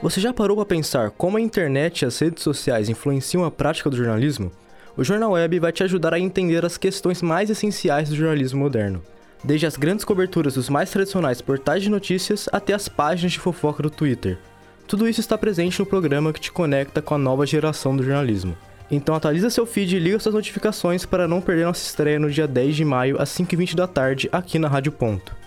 Você já parou para pensar como a internet e as redes sociais influenciam a prática do jornalismo? O Jornal Web vai te ajudar a entender as questões mais essenciais do jornalismo moderno. Desde as grandes coberturas dos mais tradicionais portais de notícias até as páginas de fofoca do Twitter. Tudo isso está presente no programa que te conecta com a nova geração do jornalismo. Então atualiza seu feed e liga suas notificações para não perder nossa estreia no dia 10 de maio às 5h20 da tarde aqui na Rádio Ponto.